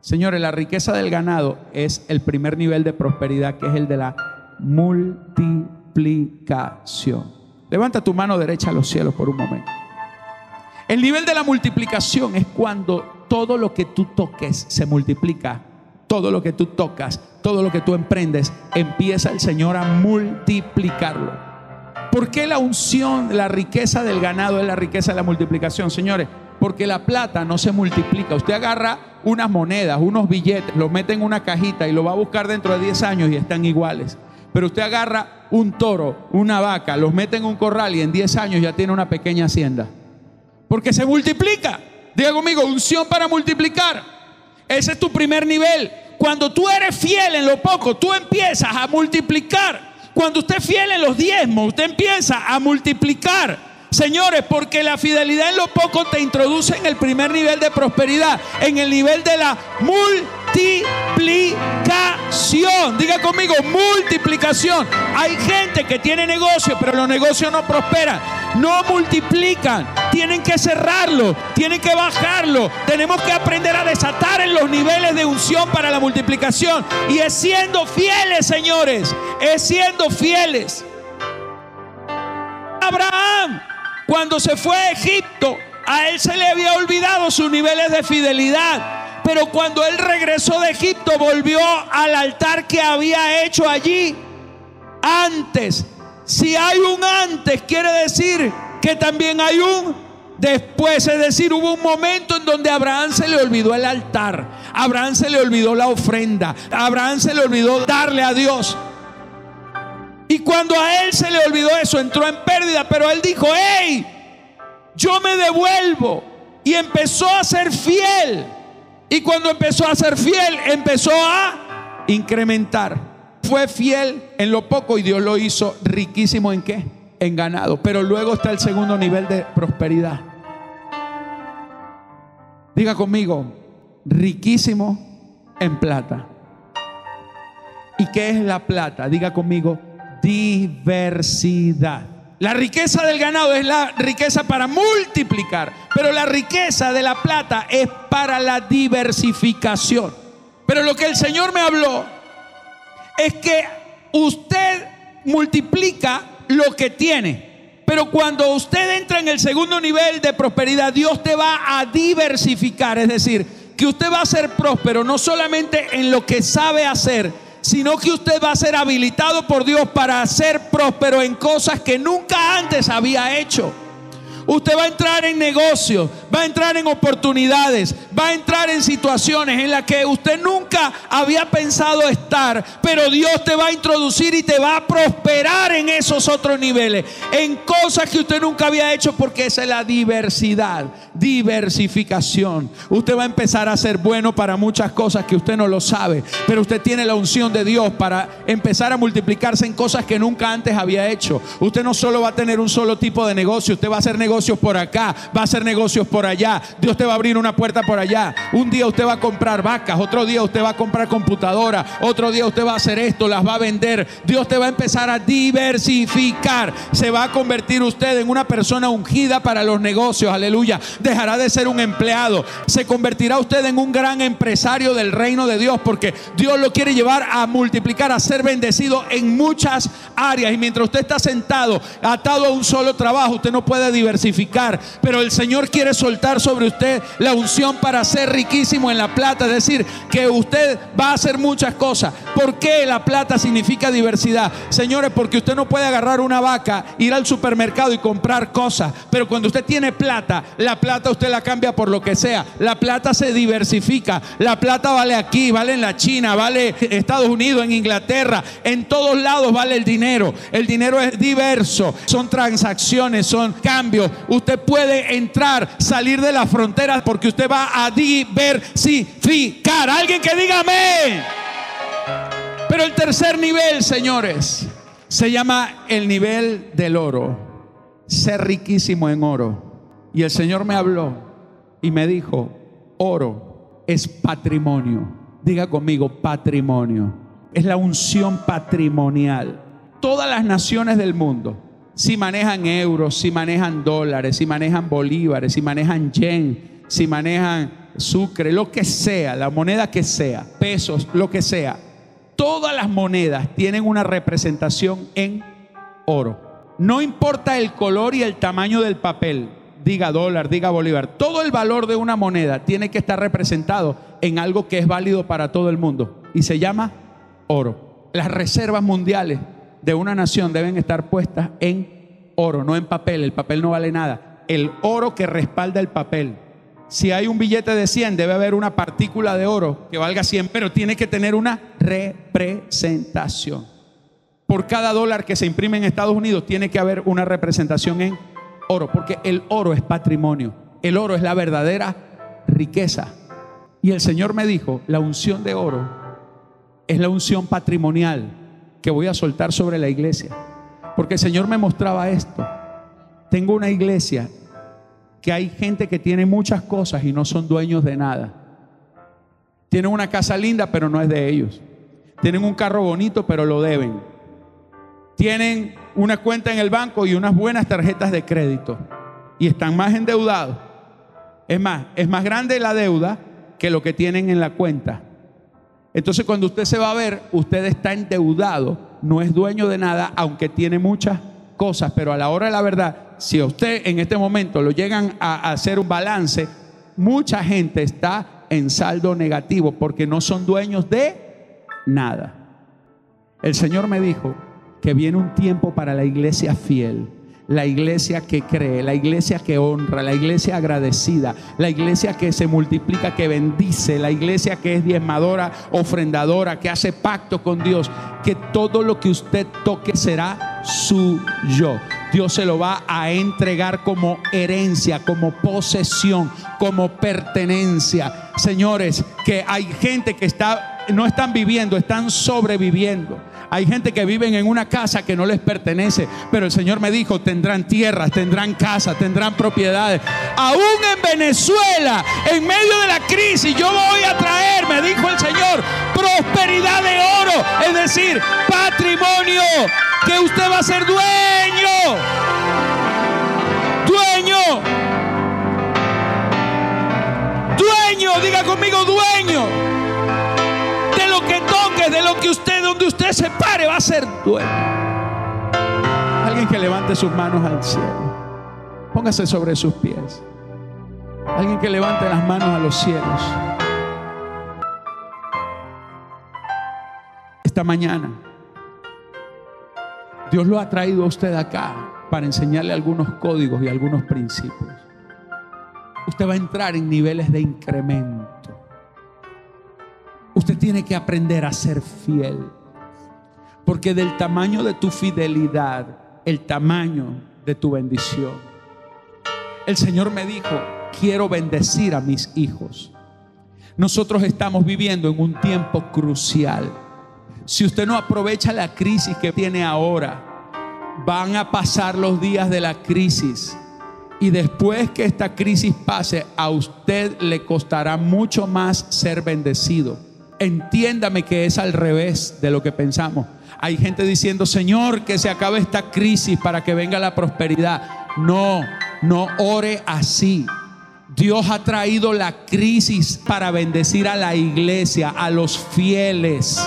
Señores, la riqueza del ganado es el primer nivel de prosperidad, que es el de la multiplicación. Levanta tu mano derecha a los cielos por un momento. El nivel de la multiplicación es cuando todo lo que tú toques se multiplica todo lo que tú tocas, todo lo que tú emprendes, empieza el Señor a multiplicarlo. ¿Por qué la unción, la riqueza del ganado es la riqueza de la multiplicación, señores? Porque la plata no se multiplica. Usted agarra unas monedas, unos billetes, los mete en una cajita y lo va a buscar dentro de 10 años y están iguales. Pero usted agarra un toro, una vaca, los mete en un corral y en 10 años ya tiene una pequeña hacienda. Porque se multiplica. Diga conmigo, unción para multiplicar. Ese es tu primer nivel. Cuando tú eres fiel en lo poco, tú empiezas a multiplicar. Cuando usted es fiel en los diezmos, usted empieza a multiplicar. Señores, porque la fidelidad en lo poco te introduce en el primer nivel de prosperidad, en el nivel de la multiplicación. Diga conmigo, multiplicación. Hay gente que tiene negocio, pero los negocios no prosperan, no multiplican. Tienen que cerrarlo, tienen que bajarlo. Tenemos que aprender a desatar en los niveles de unción para la multiplicación. Y es siendo fieles, señores, es siendo fieles. Cuando se fue a Egipto, a él se le había olvidado sus niveles de fidelidad. Pero cuando él regresó de Egipto, volvió al altar que había hecho allí antes. Si hay un antes, quiere decir que también hay un después. Es decir, hubo un momento en donde Abraham se le olvidó el altar. Abraham se le olvidó la ofrenda. Abraham se le olvidó darle a Dios. Y cuando a él se le olvidó eso, entró en pérdida, pero él dijo, hey, yo me devuelvo. Y empezó a ser fiel. Y cuando empezó a ser fiel, empezó a incrementar. Fue fiel en lo poco y Dios lo hizo riquísimo en qué? En ganado. Pero luego está el segundo nivel de prosperidad. Diga conmigo, riquísimo en plata. ¿Y qué es la plata? Diga conmigo, diversidad. La riqueza del ganado es la riqueza para multiplicar, pero la riqueza de la plata es para la diversificación. Pero lo que el Señor me habló es que usted multiplica lo que tiene. Pero cuando usted entra en el segundo nivel de prosperidad, Dios te va a diversificar. Es decir, que usted va a ser próspero no solamente en lo que sabe hacer, sino que usted va a ser habilitado por Dios para ser próspero en cosas que nunca antes había hecho. Usted va a entrar en negocios, va a entrar en oportunidades, va a entrar en situaciones en las que usted nunca había pensado estar, pero Dios te va a introducir y te va a prosperar en esos otros niveles, en cosas que usted nunca había hecho porque esa es la diversidad, diversificación. Usted va a empezar a ser bueno para muchas cosas que usted no lo sabe, pero usted tiene la unción de Dios para empezar a multiplicarse en cosas que nunca antes había hecho. Usted no solo va a tener un solo tipo de negocio, usted va a hacer negocios por acá, va a hacer negocios por allá. Dios te va a abrir una puerta por allá. Un día usted va a comprar vacas, otro día usted va a comprar computadora, otro día usted va a hacer esto, las va a vender. Dios te va a empezar a diversificar. Se va a convertir usted en una persona ungida para los negocios. Aleluya. Dejará de ser un empleado. Se convertirá usted en un gran empresario del reino de Dios porque Dios lo quiere llevar a multiplicar, a ser bendecido en muchas áreas. Y mientras usted está sentado, atado a un solo trabajo, usted no puede diversificar. Pero el Señor quiere soltar sobre usted la unción para ser riquísimo en la plata. Es decir, que usted va a hacer muchas cosas. ¿Por qué la plata significa diversidad? Señores, porque usted no puede agarrar una vaca, ir al supermercado y comprar cosas. Pero cuando usted tiene plata, la plata usted la cambia por lo que sea. La plata se diversifica. La plata vale aquí, vale en la China, vale en Estados Unidos, en Inglaterra. En todos lados vale el dinero. El dinero es diverso. Son transacciones, son cambios. Usted puede entrar, salir de la frontera porque usted va a diversificar. Alguien que diga amén. Pero el tercer nivel, señores, se llama el nivel del oro. Ser riquísimo en oro. Y el Señor me habló y me dijo, oro es patrimonio. Diga conmigo, patrimonio. Es la unción patrimonial. Todas las naciones del mundo si manejan euros, si manejan dólares, si manejan bolívares, si manejan yen, si manejan sucre, lo que sea, la moneda que sea, pesos, lo que sea. Todas las monedas tienen una representación en oro. No importa el color y el tamaño del papel, diga dólar, diga bolívar, todo el valor de una moneda tiene que estar representado en algo que es válido para todo el mundo y se llama oro. Las reservas mundiales de una nación deben estar puestas en oro, no en papel. El papel no vale nada. El oro que respalda el papel. Si hay un billete de 100, debe haber una partícula de oro que valga 100, pero tiene que tener una representación. Por cada dólar que se imprime en Estados Unidos, tiene que haber una representación en oro, porque el oro es patrimonio. El oro es la verdadera riqueza. Y el Señor me dijo, la unción de oro es la unción patrimonial que voy a soltar sobre la iglesia. Porque el Señor me mostraba esto. Tengo una iglesia que hay gente que tiene muchas cosas y no son dueños de nada. Tienen una casa linda, pero no es de ellos. Tienen un carro bonito, pero lo deben. Tienen una cuenta en el banco y unas buenas tarjetas de crédito. Y están más endeudados. Es más, es más grande la deuda que lo que tienen en la cuenta. Entonces cuando usted se va a ver, usted está endeudado, no es dueño de nada, aunque tiene muchas cosas, pero a la hora de la verdad, si a usted en este momento lo llegan a, hacer un balance, mucha gente está en saldo negativo porque no son dueños de nada. El Señor me dijo que viene un tiempo para la iglesia fiel la iglesia que cree, la iglesia que honra, la iglesia agradecida, la iglesia que se multiplica, que bendice, la iglesia que es diezmadora, ofrendadora, que hace pacto con Dios, que todo lo que usted toque será suyo. Dios se lo va a entregar como herencia, como posesión, como pertenencia. Señores, que hay gente que está no están viviendo, están sobreviviendo. Hay gente que vive en una casa que no les pertenece, pero el Señor me dijo, tendrán tierras, tendrán casas, tendrán propiedades. Aún en Venezuela, en medio de la crisis, yo voy a traer, me dijo el Señor, prosperidad de oro, es decir, patrimonio, que usted va a ser dueño. Dueño. Dueño, diga conmigo dueño de lo que usted, donde usted se pare, va a ser dueño. Alguien que levante sus manos al cielo. Póngase sobre sus pies. Alguien que levante las manos a los cielos. Esta mañana, Dios lo ha traído a usted acá para enseñarle algunos códigos y algunos principios. Usted va a entrar en niveles de incremento. Tiene que aprender a ser fiel. Porque del tamaño de tu fidelidad, el tamaño de tu bendición. El Señor me dijo, quiero bendecir a mis hijos. Nosotros estamos viviendo en un tiempo crucial. Si usted no aprovecha la crisis que tiene ahora, van a pasar los días de la crisis. Y después que esta crisis pase, a usted le costará mucho más ser bendecido entiéndame que es al revés de lo que pensamos. Hay gente diciendo, Señor, que se acabe esta crisis para que venga la prosperidad. No, no ore así. Dios ha traído la crisis para bendecir a la iglesia, a los fieles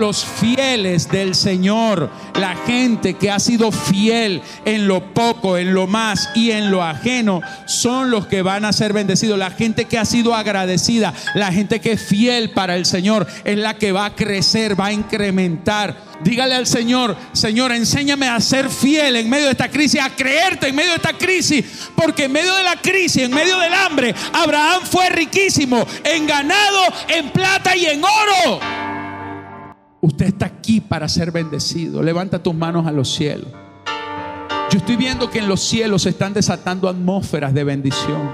los fieles del Señor, la gente que ha sido fiel en lo poco, en lo más y en lo ajeno, son los que van a ser bendecidos. La gente que ha sido agradecida, la gente que es fiel para el Señor, es la que va a crecer, va a incrementar. Dígale al Señor, Señor, enséñame a ser fiel en medio de esta crisis, a creerte en medio de esta crisis, porque en medio de la crisis, en medio del hambre, Abraham fue riquísimo en ganado, en plata y en oro. Usted está aquí para ser bendecido. Levanta tus manos a los cielos. Yo estoy viendo que en los cielos se están desatando atmósferas de bendición.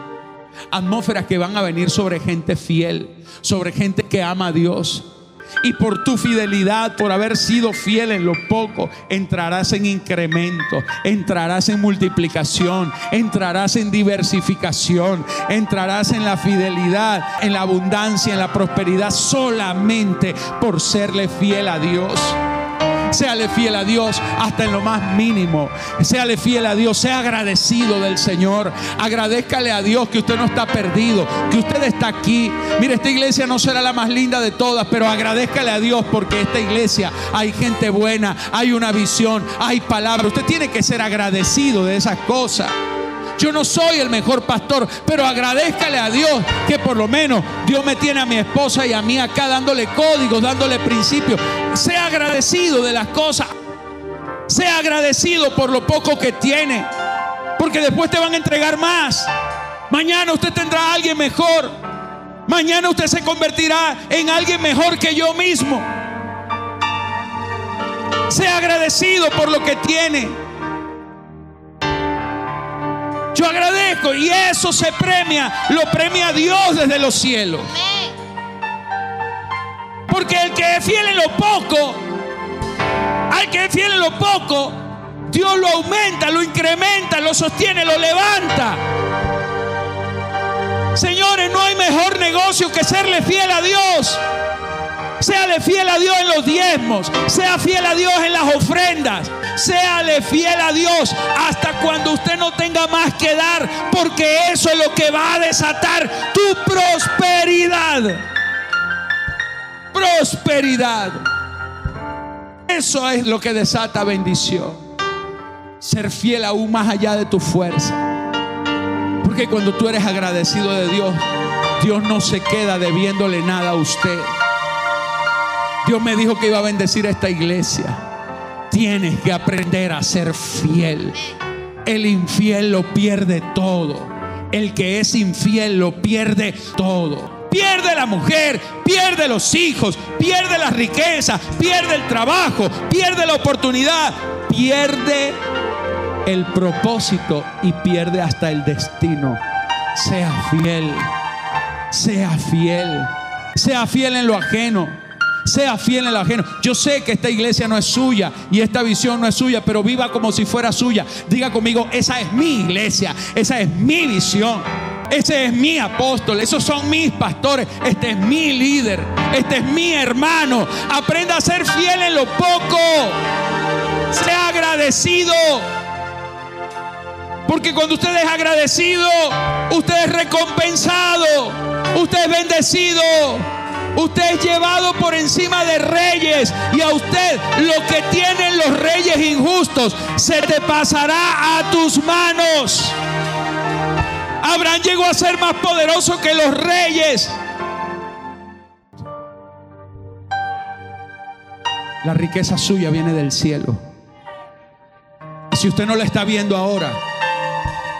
Atmósferas que van a venir sobre gente fiel, sobre gente que ama a Dios. Y por tu fidelidad, por haber sido fiel en lo poco, entrarás en incremento, entrarás en multiplicación, entrarás en diversificación, entrarás en la fidelidad, en la abundancia, en la prosperidad, solamente por serle fiel a Dios. Séale fiel a Dios hasta en lo más mínimo. Séale fiel a Dios. Sea agradecido del Señor. Agradezcale a Dios que usted no está perdido, que usted está aquí. Mire, esta iglesia no será la más linda de todas, pero agradezcale a Dios porque esta iglesia hay gente buena, hay una visión, hay palabra. Usted tiene que ser agradecido de esas cosas. Yo no soy el mejor pastor, pero agradezcale a Dios que por lo menos Dios me tiene a mi esposa y a mí acá dándole códigos, dándole principios. Sea agradecido de las cosas. Sea agradecido por lo poco que tiene. Porque después te van a entregar más. Mañana usted tendrá a alguien mejor. Mañana usted se convertirá en alguien mejor que yo mismo. Sea agradecido por lo que tiene. Yo agradezco y eso se premia, lo premia Dios desde los cielos. Porque el que es fiel en lo poco, al que es fiel en lo poco, Dios lo aumenta, lo incrementa, lo sostiene, lo levanta. Señores, no hay mejor negocio que serle fiel a Dios. Séale fiel a Dios en los diezmos. Sea fiel a Dios en las ofrendas. Séale fiel a Dios hasta cuando usted no tenga más que dar. Porque eso es lo que va a desatar tu prosperidad. Prosperidad. Eso es lo que desata bendición. Ser fiel aún más allá de tu fuerza. Porque cuando tú eres agradecido de Dios, Dios no se queda debiéndole nada a usted. Dios me dijo que iba a bendecir a esta iglesia. Tienes que aprender a ser fiel. El infiel lo pierde todo. El que es infiel lo pierde todo. Pierde la mujer, pierde los hijos, pierde la riqueza, pierde el trabajo, pierde la oportunidad, pierde el propósito y pierde hasta el destino. Sea fiel, sea fiel, sea fiel en lo ajeno. Sea fiel en lo ajeno. Yo sé que esta iglesia no es suya y esta visión no es suya, pero viva como si fuera suya. Diga conmigo, esa es mi iglesia, esa es mi visión. Ese es mi apóstol, esos son mis pastores, este es mi líder, este es mi hermano. Aprenda a ser fiel en lo poco. Sea agradecido. Porque cuando usted es agradecido, usted es recompensado, usted es bendecido. Usted es llevado por encima de reyes y a usted lo que tienen los reyes injustos se te pasará a tus manos. Abraham llegó a ser más poderoso que los reyes. La riqueza suya viene del cielo. Si usted no la está viendo ahora,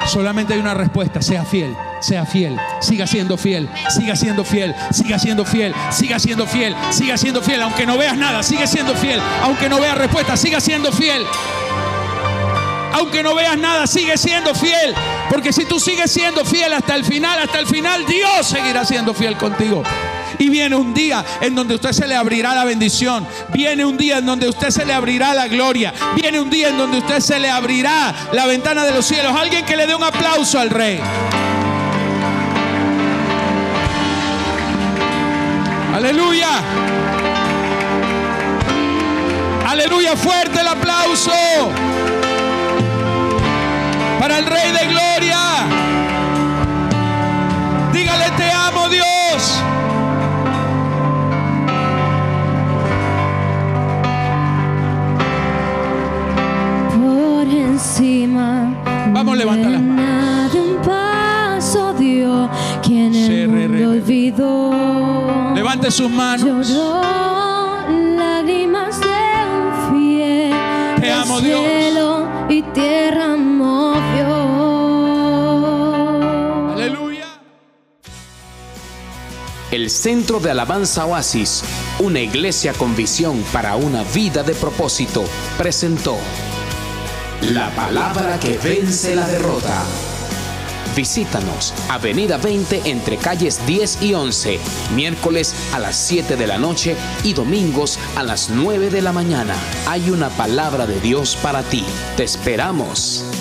solamente hay una respuesta, sea fiel sea fiel, siga siendo fiel, siga siendo fiel, siga siendo fiel, siga siendo fiel, siga siendo fiel, aunque no veas nada, sigue siendo fiel, aunque no veas respuesta, siga siendo fiel. Aunque no veas nada, sigue siendo fiel. Porque si tú sigues siendo fiel hasta el final, hasta el final, Dios seguirá siendo fiel contigo. Y viene un día en donde usted se le abrirá la bendición. Viene un día en donde usted se le abrirá la gloria. Viene un día en donde usted se le abrirá la ventana de los cielos. Alguien que le dé un aplauso al rey. Aleluya. Aleluya, fuerte el aplauso para el Rey de Gloria. Dígale, te amo Dios. Por encima. Vamos a levantar las manos. Levante sus manos. lágrimas de un fiel. Te amo, Dios. Cielo y tierra movió. Aleluya. El Centro de Alabanza Oasis, una iglesia con visión para una vida de propósito, presentó la palabra que vence la derrota. Visítanos, Avenida 20 entre calles 10 y 11, miércoles a las 7 de la noche y domingos a las 9 de la mañana. Hay una palabra de Dios para ti. Te esperamos.